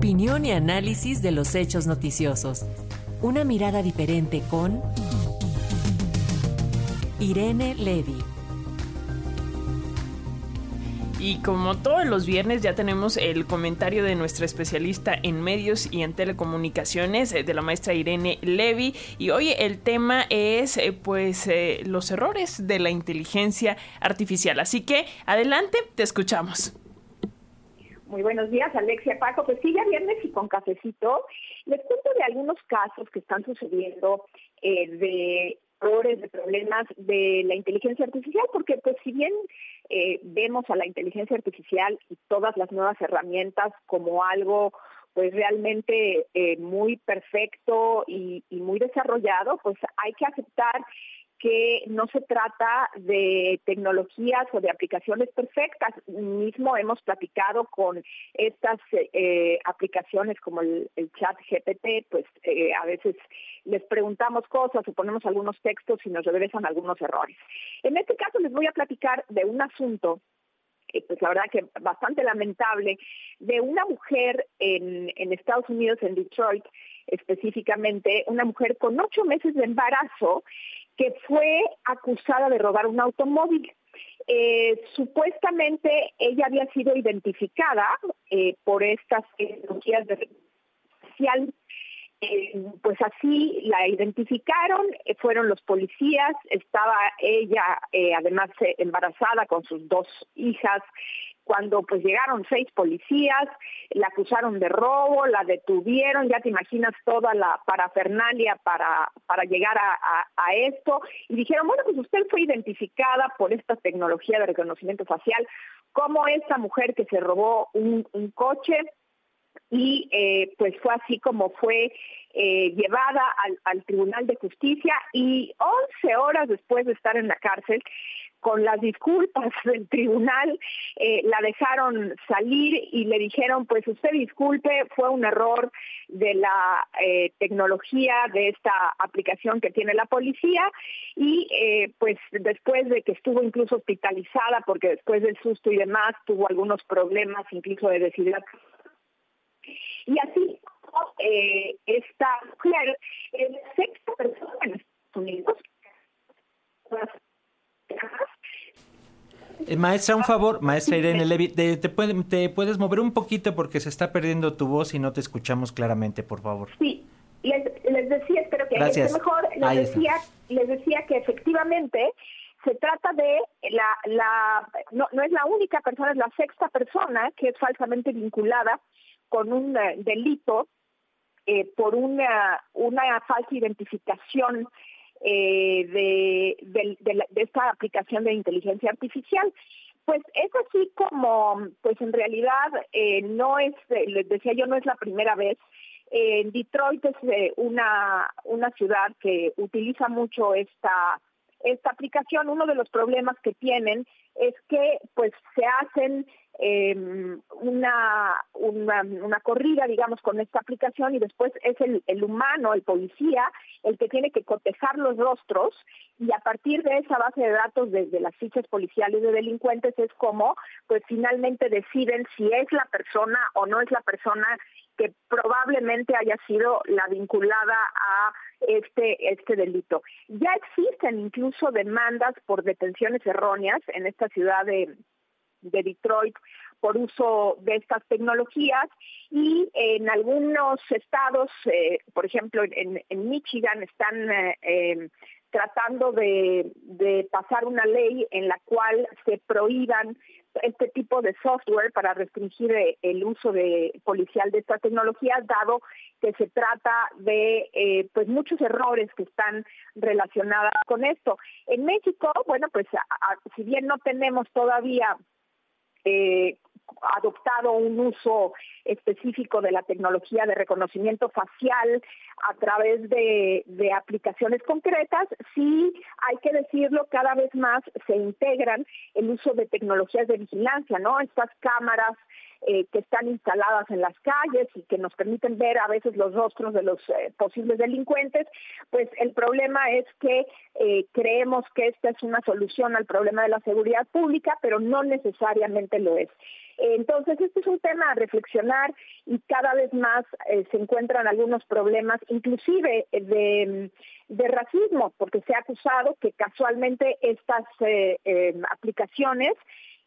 Opinión y análisis de los hechos noticiosos. Una mirada diferente con Irene Levy. Y como todos los viernes ya tenemos el comentario de nuestra especialista en medios y en telecomunicaciones, eh, de la maestra Irene Levy. Y hoy el tema es eh, pues eh, los errores de la inteligencia artificial. Así que adelante, te escuchamos. Muy buenos días, Alexia Paco. Pues sí, ya viernes y con cafecito. Les cuento de algunos casos que están sucediendo de errores, de problemas de la inteligencia artificial, porque pues si bien eh, vemos a la inteligencia artificial y todas las nuevas herramientas como algo pues realmente eh, muy perfecto y muy desarrollado, pues hay que aceptar que no se trata de tecnologías o de aplicaciones perfectas. Mismo hemos platicado con estas eh, aplicaciones como el, chat GPT, pues eh, a veces les preguntamos cosas o ponemos algunos textos y nos regresan algunos errores. En este caso les voy a platicar de un asunto pues la verdad que bastante lamentable, de una mujer en Estados Unidos, en Detroit específicamente, una mujer con ocho meses de embarazo que fue acusada de robar un automóvil. Eh, supuestamente ella había sido identificada eh, por estas tecnologías de. Eh, pues así la identificaron, fueron los policías, estaba ella además embarazada con sus dos hijas, cuando pues llegaron seis policías, la acusaron de robo, la detuvieron, ya te imaginas toda la parafernalia para, para llegar a, esto, y dijeron, bueno, pues usted fue identificada por esta tecnología de reconocimiento facial como esta mujer que se robó un, coche, y eh, pues fue así como fue eh, llevada al, al, Tribunal de Justicia y 11 horas después de estar en la cárcel, con las disculpas del tribunal, eh, la dejaron salir y le dijeron, pues usted disculpe, fue un error de la tecnología de esta aplicación que tiene la policía y pues después de que estuvo incluso hospitalizada porque después del susto y demás tuvo algunos problemas incluso de deshidratación. Y así esta mujer es la sexta persona en Estados Unidos eh, maestra, un favor, maestra Irene Levy, te, te, puedes mover un poquito porque se está perdiendo tu voz y no te escuchamos claramente, por favor. Sí, les, decía, espero que esté mejor, les decía, les decía que efectivamente se trata de la, la no, no es la única persona, es la sexta persona que es falsamente vinculada con un eh, delito eh, por una, una falsa identificación eh, de, de, esta aplicación de inteligencia artificial. Pues es así como, pues en realidad eh, no es, les decía yo, no es la primera vez. En Detroit es eh, una, una ciudad que utiliza mucho esta, esta aplicación. Uno de los problemas que tienen es que pues se hacen una, una, una, corrida, digamos, con esta aplicación y después es el, el humano, el policía, el que tiene que cotejar los rostros y a partir de esa base de datos desde las fichas policiales de delincuentes es como, pues finalmente deciden si es la persona o no es la persona que probablemente haya sido la vinculada a este, este delito. Ya existen incluso demandas por detenciones erróneas en esta ciudad de, de Detroit por uso de estas tecnologías y en algunos estados, eh, por ejemplo en, en, Michigan, están eh, eh, tratando de pasar una ley en la cual se prohíban este tipo de software para restringir el uso de policial de estas tecnologías, dado que se trata de eh, pues muchos errores que están relacionados con esto. En México, bueno, pues si bien no tenemos todavía eh, adoptado un uso específico de la tecnología de reconocimiento facial a través de, aplicaciones concretas, sí hay que decirlo, cada vez más se integran el uso de tecnologías de vigilancia, ¿no? Estas cámaras eh, que están instaladas en las calles y que nos permiten ver a veces los rostros de los eh, posibles delincuentes, pues el problema es que eh, creemos que esta es una solución al problema de la seguridad pública, pero no necesariamente lo es. Entonces, este es un tema a reflexionar y cada vez más se encuentran algunos problemas, inclusive de, de, racismo, porque se ha acusado que casualmente estas aplicaciones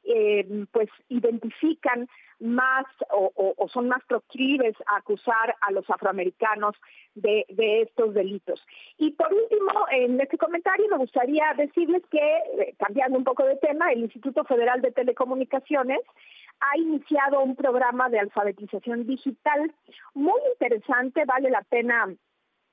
eh, pues identifican más o, son más proclives a acusar a los afroamericanos de, estos delitos. Y por último, en este comentario me gustaría decirles que, eh, cambiando un poco de tema, el Instituto Federal de Telecomunicaciones ha iniciado un programa de alfabetización digital muy interesante, vale la pena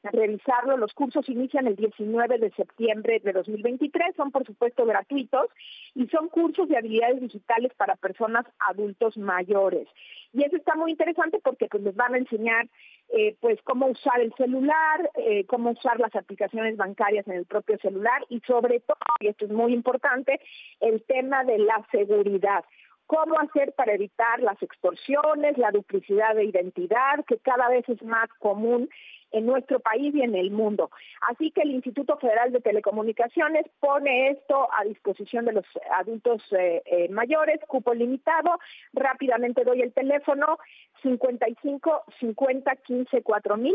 revisarlo. Los cursos inician el 19 de septiembre de 2023, son por supuesto gratuitos y son cursos de habilidades digitales para personas adultos mayores. Y eso está muy interesante porque pues les van a enseñar eh, pues cómo usar el celular, eh, cómo usar las aplicaciones bancarias en el propio celular y sobre todo, y esto es muy importante, el tema de la seguridad cómo hacer para evitar las extorsiones, la duplicidad de identidad, que cada vez es más común en nuestro país y en el mundo. Así que el Instituto Federal de Telecomunicaciones pone esto a disposición de los adultos eh, eh, mayores, cupo limitado. Rápidamente doy el teléfono 55 50 15 4000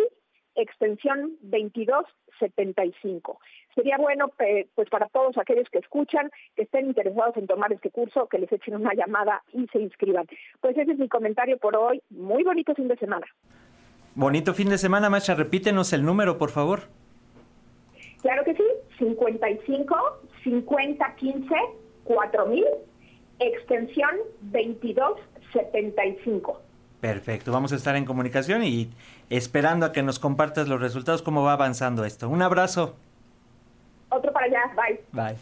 extensión 2275. Sería bueno, pues para todos aquellos que escuchan, que estén interesados en tomar este curso, que les echen una llamada y se inscriban. Pues ese es mi comentario por hoy. Muy bonito fin de semana. Bonito fin de semana, Macha. Repítenos el número, por favor. Claro que sí, 55 50 15 4000, extensión 2275. Perfecto, vamos a estar en comunicación y esperando a que nos compartas los resultados, cómo va avanzando esto. Un abrazo. Otro para allá, bye. Bye.